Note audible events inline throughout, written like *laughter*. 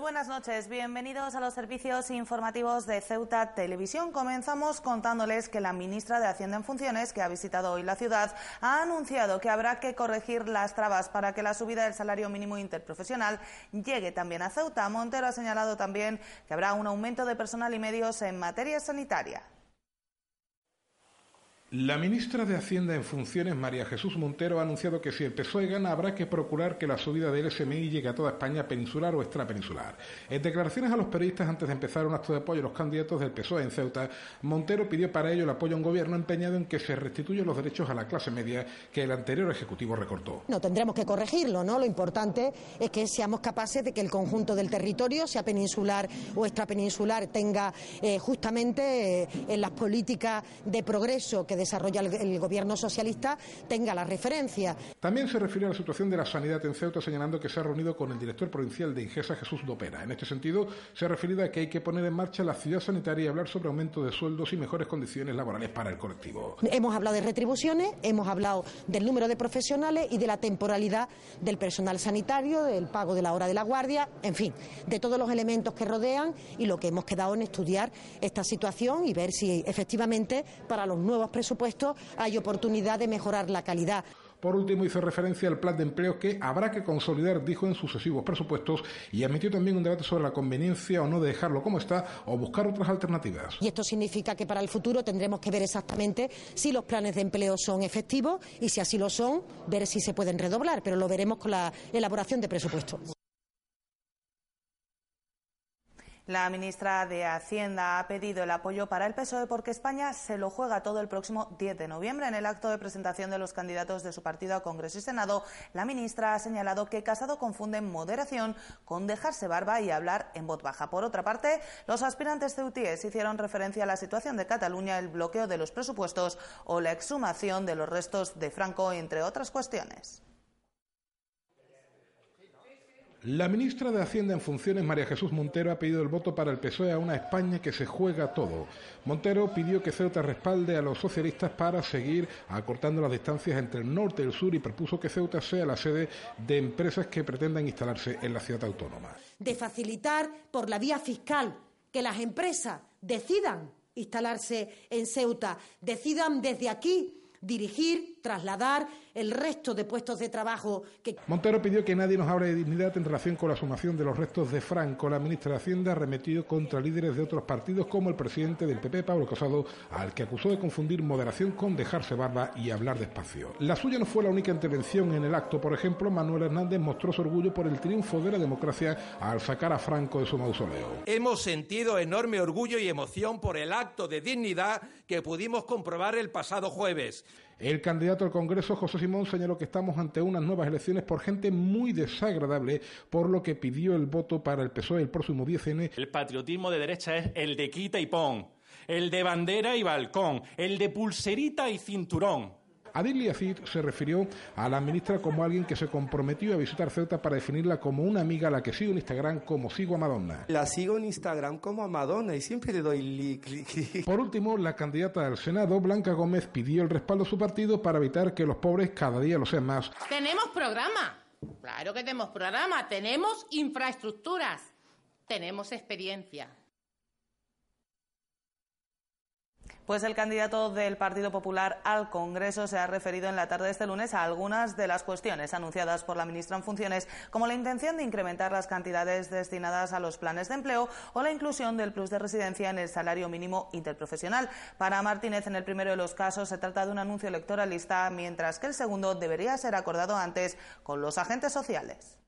buenas noches, bienvenidos a los servicios informativos de Ceuta Televisión. Comenzamos contándoles que la ministra de Hacienda en funciones, que ha visitado hoy la ciudad, ha anunciado que habrá que corregir las trabas para que la subida del salario mínimo interprofesional llegue también a Ceuta. Montero ha señalado también que habrá un aumento de personal y medios en materia sanitaria. La ministra de Hacienda en funciones, María Jesús Montero, ha anunciado que si el PSOE gana habrá que procurar que la subida del SMI llegue a toda España peninsular o extrapeninsular. En declaraciones a los periodistas antes de empezar un acto de apoyo a los candidatos del PSOE en Ceuta, Montero pidió para ello el apoyo a un gobierno empeñado en que se restituyan los derechos a la clase media que el anterior Ejecutivo recortó. No tendremos que corregirlo, ¿no? Lo importante es que seamos capaces de que el conjunto del territorio, sea peninsular o extrapeninsular, tenga eh, justamente eh, en las políticas de progreso que desarrolla el, gobierno socialista tenga la referencia. También se refiere a la situación de la sanidad en Ceuta, señalando que se ha reunido con el director provincial de Ingesa, Jesús Dopera. En este sentido, se ha referido a que hay que poner en marcha la ciudad sanitaria y hablar sobre aumento de sueldos y mejores condiciones laborales para el colectivo. Hemos hablado de retribuciones, hemos hablado del número de profesionales y de la temporalidad del personal sanitario, del pago de la hora de la guardia, en fin, de todos los elementos que rodean y lo que hemos quedado en estudiar esta situación y ver si efectivamente para los nuevos presupuestos hay oportunidad de mejorar la calidad. Por último, hizo referencia al plan de empleo que habrá que consolidar, dijo en sucesivos presupuestos, y admitió también un debate sobre la conveniencia o no de dejarlo como está o buscar otras alternativas. Y esto significa que para el futuro tendremos que ver exactamente si los planes de empleo son efectivos y si así lo son, ver si se pueden redoblar, pero lo veremos con la elaboración de presupuestos. La ministra de Hacienda ha pedido el apoyo para el PSOE porque España se lo juega todo el próximo 10 de noviembre. En el acto de presentación de los candidatos de su partido a Congreso y Senado, la ministra ha señalado que Casado confunde moderación con dejarse barba y hablar en voz baja. Por otra parte, los aspirantes ceutíes hicieron referencia a la situación de Cataluña, el bloqueo de los presupuestos o la exhumación de los restos de Franco, entre otras cuestiones. La ministra de Hacienda en funciones, María Jesús Montero, ha pedido el voto para el PSOE a una España que se juega todo. Montero pidió que Ceuta respalde a los socialistas para seguir acortando las distancias entre el norte y el sur y propuso que Ceuta sea la sede de empresas que pretendan instalarse en la ciudad autónoma. De facilitar por la vía fiscal que las empresas decidan instalarse en Ceuta, decidan desde aquí dirigir, trasladar el resto de puestos de trabajo que... Montero pidió que nadie nos hable de dignidad en relación con la sumación de los restos de Franco. La ministra de Hacienda arremetió contra líderes de otros partidos como el presidente del PP, Pablo Casado, al que acusó de confundir moderación con dejarse barba y hablar despacio. La suya no fue la única intervención en el acto. Por ejemplo, Manuel Hernández mostró su orgullo por el triunfo de la democracia al sacar a Franco de su mausoleo. Hemos sentido enorme orgullo y emoción por el acto de dignidad que pudimos comprobar el pasado jueves. El candidato al Congreso, José Simón, señaló que estamos ante unas nuevas elecciones por gente muy desagradable, por lo que pidió el voto para el PSOE el próximo 10N. El patriotismo de derecha es el de quita y pon, el de bandera y balcón, el de pulserita y cinturón. Adil Yacid se refirió a la ministra como alguien que se comprometió a visitar Ceuta para definirla como una amiga a la que sigo en Instagram como sigo a Madonna. La sigo en Instagram como a Madonna y siempre le doy like. *laughs* Por último, la candidata al Senado, Blanca Gómez, pidió el respaldo a su partido para evitar que los pobres cada día lo sean más. Tenemos programa. Claro que tenemos programa. Tenemos infraestructuras. Tenemos experiencia. Pues el candidato del Partido Popular al Congreso se ha referido en la tarde de este lunes a algunas de las cuestiones anunciadas por la ministra en funciones, como la intención de incrementar las cantidades destinadas a los planes de empleo o la inclusión del plus de residencia en el salario mínimo interprofesional. Para Martínez, en el primero de los casos, se trata de un anuncio electoralista, mientras que el segundo debería ser acordado antes con los agentes sociales.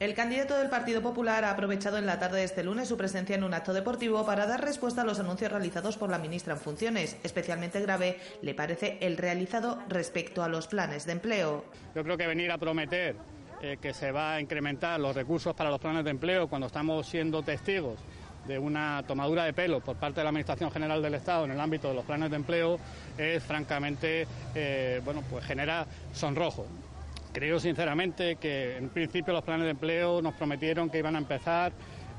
El candidato del Partido Popular ha aprovechado en la tarde de este lunes su presencia en un acto deportivo para dar respuesta a los anuncios realizados por la ministra en funciones. Especialmente grave le parece el realizado respecto a los planes de empleo. Yo creo que venir a prometer eh, que se va a incrementar los recursos para los planes de empleo cuando estamos siendo testigos de una tomadura de pelo por parte de la Administración General del Estado en el ámbito de los planes de empleo es francamente, eh, bueno, pues genera sonrojo. Creo sinceramente que en principio los planes de empleo nos prometieron que iban a empezar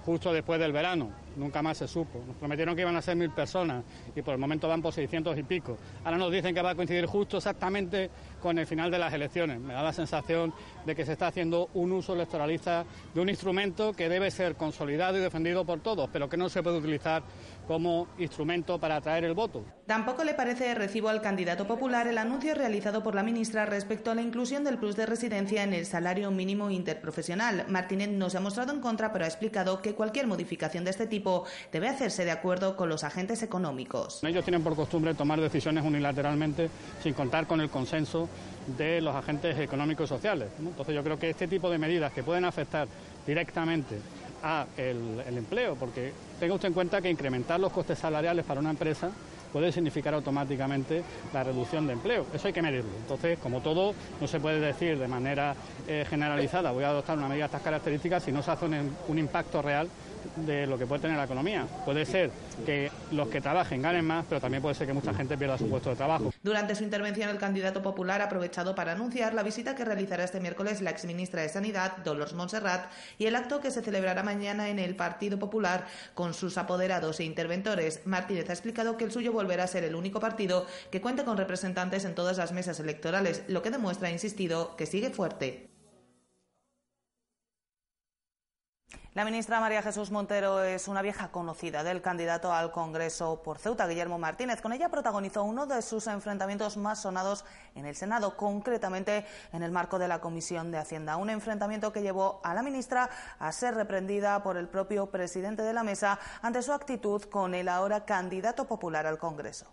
justo después del verano, nunca más se supo. Nos prometieron que iban a ser mil personas y por el momento van por 600 y pico. Ahora nos dicen que va a coincidir justo exactamente con el final de las elecciones. Me da la sensación de que se está haciendo un uso electoralista de un instrumento que debe ser consolidado y defendido por todos, pero que no se puede utilizar como instrumento para atraer el voto. Tampoco le parece de recibo al candidato popular el anuncio realizado por la ministra respecto a la inclusión del plus de residencia en el salario mínimo interprofesional. Martínez no se ha mostrado en contra, pero ha explicado que cualquier modificación de este tipo debe hacerse de acuerdo con los agentes económicos. Ellos tienen por costumbre tomar decisiones unilateralmente sin contar con el consenso de los agentes económicos y sociales. Entonces yo creo que este tipo de medidas que pueden afectar directamente a el, empleo, porque tenga usted en cuenta que incrementar los costes salariales para una empresa puede significar automáticamente la reducción de empleo. Eso hay que medirlo. Entonces, como todo, no se puede decir de manera eh, generalizada voy a adoptar una medida de estas características si no se hace un impacto real de lo que puede tener la economía. Puede ser que los que trabajen ganen más, pero también puede ser que mucha gente pierda su puesto de trabajo. Durante su intervención, el candidato popular ha aprovechado para anunciar la visita que realizará este miércoles la exministra de Sanidad, Dolores Montserrat, y el acto que se celebrará mañana en el Partido Popular con sus apoderados e interventores. Martínez ha explicado que el suyo volverá a ser el único partido que cuente con representantes en todas las mesas electorales, lo que demuestra, ha insistido, que sigue fuerte. La ministra María Jesús Montero es una vieja conocida del candidato al Congreso por Ceuta, Guillermo Martínez. Con ella protagonizó uno de sus enfrentamientos más sonados en el Senado, concretamente en el marco de la Comisión de Hacienda. Un enfrentamiento que llevó a la ministra a ser reprendida por el propio presidente de la mesa ante su actitud con el ahora candidato popular al Congreso.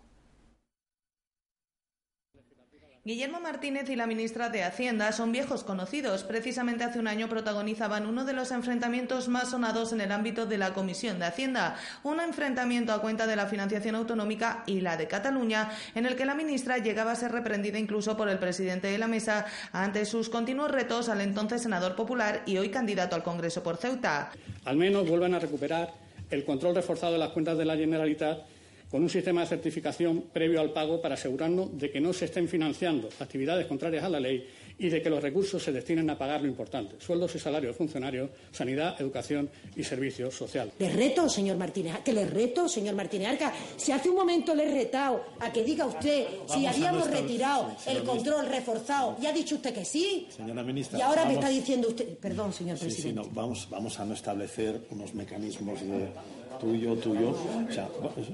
Guillermo Martínez y la ministra de Hacienda son viejos conocidos. Precisamente hace un año protagonizaban uno de los enfrentamientos más sonados en el ámbito de la Comisión de Hacienda, un enfrentamiento a cuenta de la financiación autonómica y la de Cataluña, en el que la ministra llegaba a ser reprendida incluso por el presidente de la mesa ante sus continuos retos al entonces senador popular y hoy candidato al Congreso por Ceuta. Al menos vuelven a recuperar el control reforzado de las cuentas de la Generalitat con un sistema de certificación previo al pago para asegurarnos de que no se estén financiando actividades contrarias a la ley y de que los recursos se destinen a pagar lo importante, sueldos y salarios de funcionarios, sanidad, educación y servicios sociales. Le reto, señor Martínez, que le reto, señor Martínez Arca, si hace un momento le he retado a que diga usted si habíamos retirado el control reforzado, y ha dicho usted que sí. Señora ministra. Y ahora me está diciendo usted, perdón, señor Sí, sí, presidente. no, vamos, vamos a no establecer unos mecanismos de tuyo, tuyo. O sea,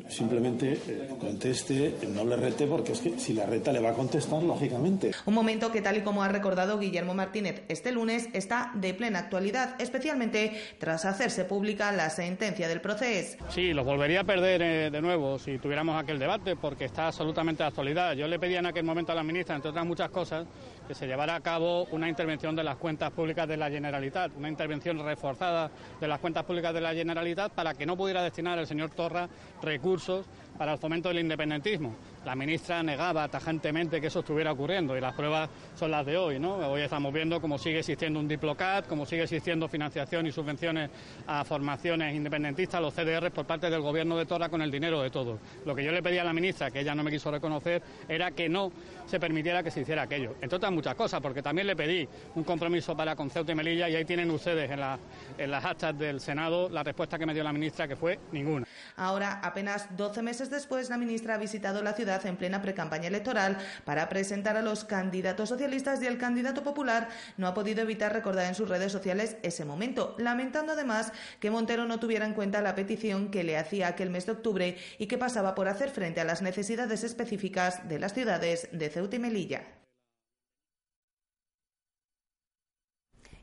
simplemente eh, conteste, no le rete, porque es que si la reta le va a contestar, lógicamente. Un momento que, tal y como ha recordado Guillermo Martínez este lunes, está de plena actualidad, especialmente tras hacerse pública la sentencia del proceso. Sí, los volvería a perder eh, de nuevo si tuviéramos aquel debate, porque está absolutamente de actualidad. Yo le pedía en aquel momento a la ministra, entre otras muchas cosas, que se llevara a cabo una intervención de las cuentas públicas de la Generalitat, una intervención reforzada de las cuentas públicas de la Generalitat para que no pudiera destinar el señor Torra recursos para el fomento del independentismo. La ministra negaba tajantemente que eso estuviera ocurriendo y las pruebas son las de hoy. ¿no? Hoy estamos viendo cómo sigue existiendo un Diplocat, cómo sigue existiendo financiación y subvenciones a formaciones independentistas, los CDR, por parte del gobierno de Torra con el dinero de todos. Lo que yo le pedí a la ministra, que ella no me quiso reconocer, era que no se permitiera que se hiciera aquello. Entre otras muchas cosas, porque también le pedí un compromiso para con Ceuta y Melilla y ahí tienen ustedes en, la- en las actas del Senado la respuesta que me dio la ministra, que fue ninguna. Ahora, apenas 12 meses después, la ministra ha visitado la ciudad en plena precampaña electoral para presentar a los candidatos socialistas y el candidato popular no ha podido evitar recordar en sus redes sociales ese momento, lamentando además que Montero no tuviera en cuenta la petición que le hacía aquel mes de octubre y que pasaba por hacer frente a las necesidades específicas de las ciudades de Ceuta y Melilla.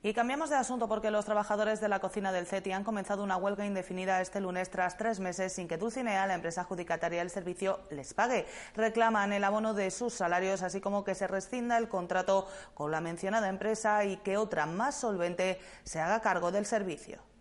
Y cambiamos de asunto porque los trabajadores de la cocina del CETI han comenzado una huelga indefinida este lunes tras tres meses sin que Dulcinea, la empresa adjudicataria del servicio, les pague. Reclaman el abono de sus salarios, así como que se rescinda el contrato con la mencionada empresa y que otra más solvente se haga cargo del servicio.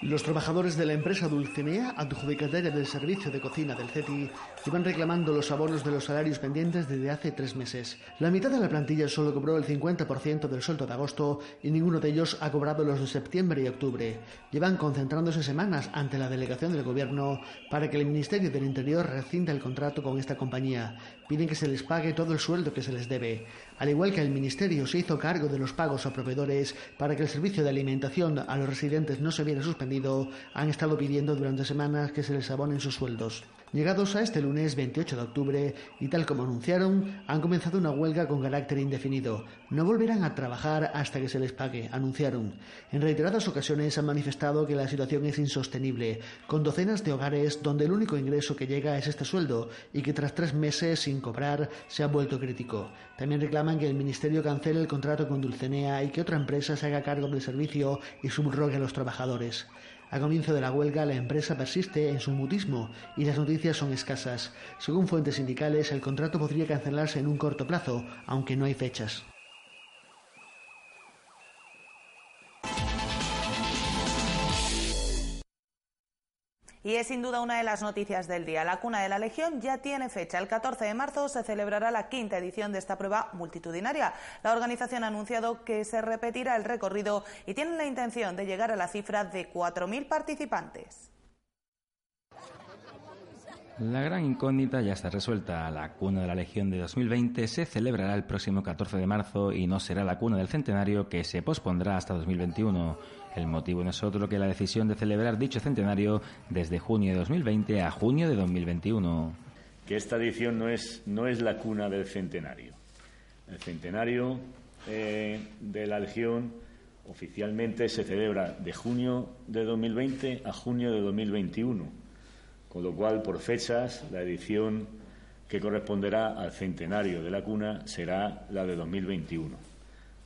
Los trabajadores de la empresa Dulcinea, adjudicataria del servicio de cocina del CETI, llevan reclamando los abonos de los salarios pendientes desde hace tres meses. La mitad de la plantilla solo cobró el 50% del sueldo de agosto y ninguno de ellos ha cobrado los de septiembre y octubre. Llevan concentrándose semanas ante la delegación del gobierno para que el Ministerio del Interior rescinda el contrato con esta compañía. Piden que se les pague todo el sueldo que se les debe. Al igual que el Ministerio se hizo cargo de los pagos a proveedores para que el servicio de alimentación a los residentes no se viera suspendido, han estado pidiendo durante semanas que se les abonen sus sueldos. Llegados a este lunes 28 de octubre, y tal como anunciaron, han comenzado una huelga con carácter indefinido. No volverán a trabajar hasta que se les pague, anunciaron. En reiteradas ocasiones han manifestado que la situación es insostenible, con docenas de hogares donde el único ingreso que llega es este sueldo y que tras tres meses sin cobrar se ha vuelto crítico. También reclaman que el Ministerio cancele el contrato con Dulcenea y que otra empresa se haga cargo del servicio y subrogue a los trabajadores. A comienzo de la huelga, la empresa persiste en su mutismo y las noticias son escasas. Según fuentes sindicales, el contrato podría cancelarse en un corto plazo, aunque no hay fechas. Y es sin duda una de las noticias del día. La cuna de la Legión ya tiene fecha. El 14 de marzo se celebrará la quinta edición de esta prueba multitudinaria. La organización ha anunciado que se repetirá el recorrido y tienen la intención de llegar a la cifra de 4.000 participantes. La gran incógnita ya está resuelta. La cuna de la Legión de 2020 se celebrará el próximo 14 de marzo y no será la cuna del centenario que se pospondrá hasta 2021. El motivo no es otro que la decisión de celebrar dicho centenario desde junio de 2020 a junio de 2021. Que esta edición no es, no es la cuna del centenario. El centenario eh, de la Legión oficialmente se celebra de junio de 2020 a junio de 2021, con lo cual, por fechas, la edición que corresponderá al centenario de la cuna será la de 2021.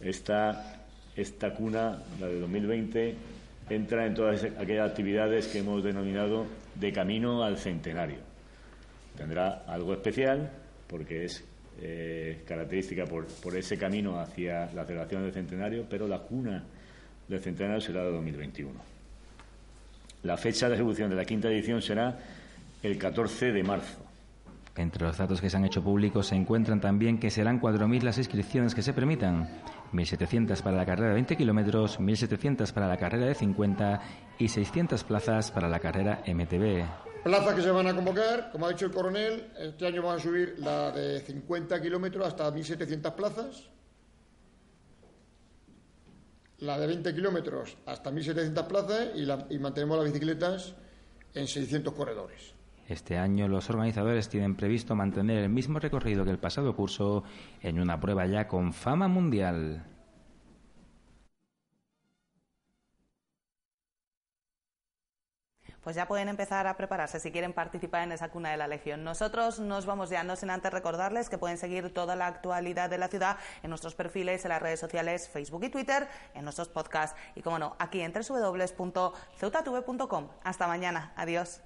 Esta esta cuna, la de 2020, entra en todas aquellas actividades que hemos denominado de camino al centenario. Tendrá algo especial porque es eh, característica por, por, ese camino hacia la celebración del centenario, pero la cuna del centenario será de 2021. La fecha de ejecución de la quinta edición será el 14 de marzo. Entre los datos que se han hecho públicos se encuentran también que serán 4.000 las inscripciones que se permitan, 1.700 para la carrera de 20 kilómetros, 1.700 para la carrera de 50 y 600 plazas para la carrera MTB. Plazas que se van a convocar, como ha dicho el coronel, este año vamos a subir la de 50 kilómetros hasta 1.700 plazas, la de 20 kilómetros hasta 1.700 plazas y, y mantenemos las bicicletas en 600 corredores. Este año los organizadores tienen previsto mantener el mismo recorrido que el pasado curso en una prueba ya con fama mundial. pues ya pueden empezar a prepararse si quieren participar en esa cuna de la Legión. Nosotros nos vamos ya, no sin antes recordarles que pueden seguir toda la actualidad de la ciudad en nuestros perfiles en las redes sociales Facebook y Twitter, en nuestros podcasts y, como no, aquí en www.ceutatv.com. Hasta mañana. Adiós.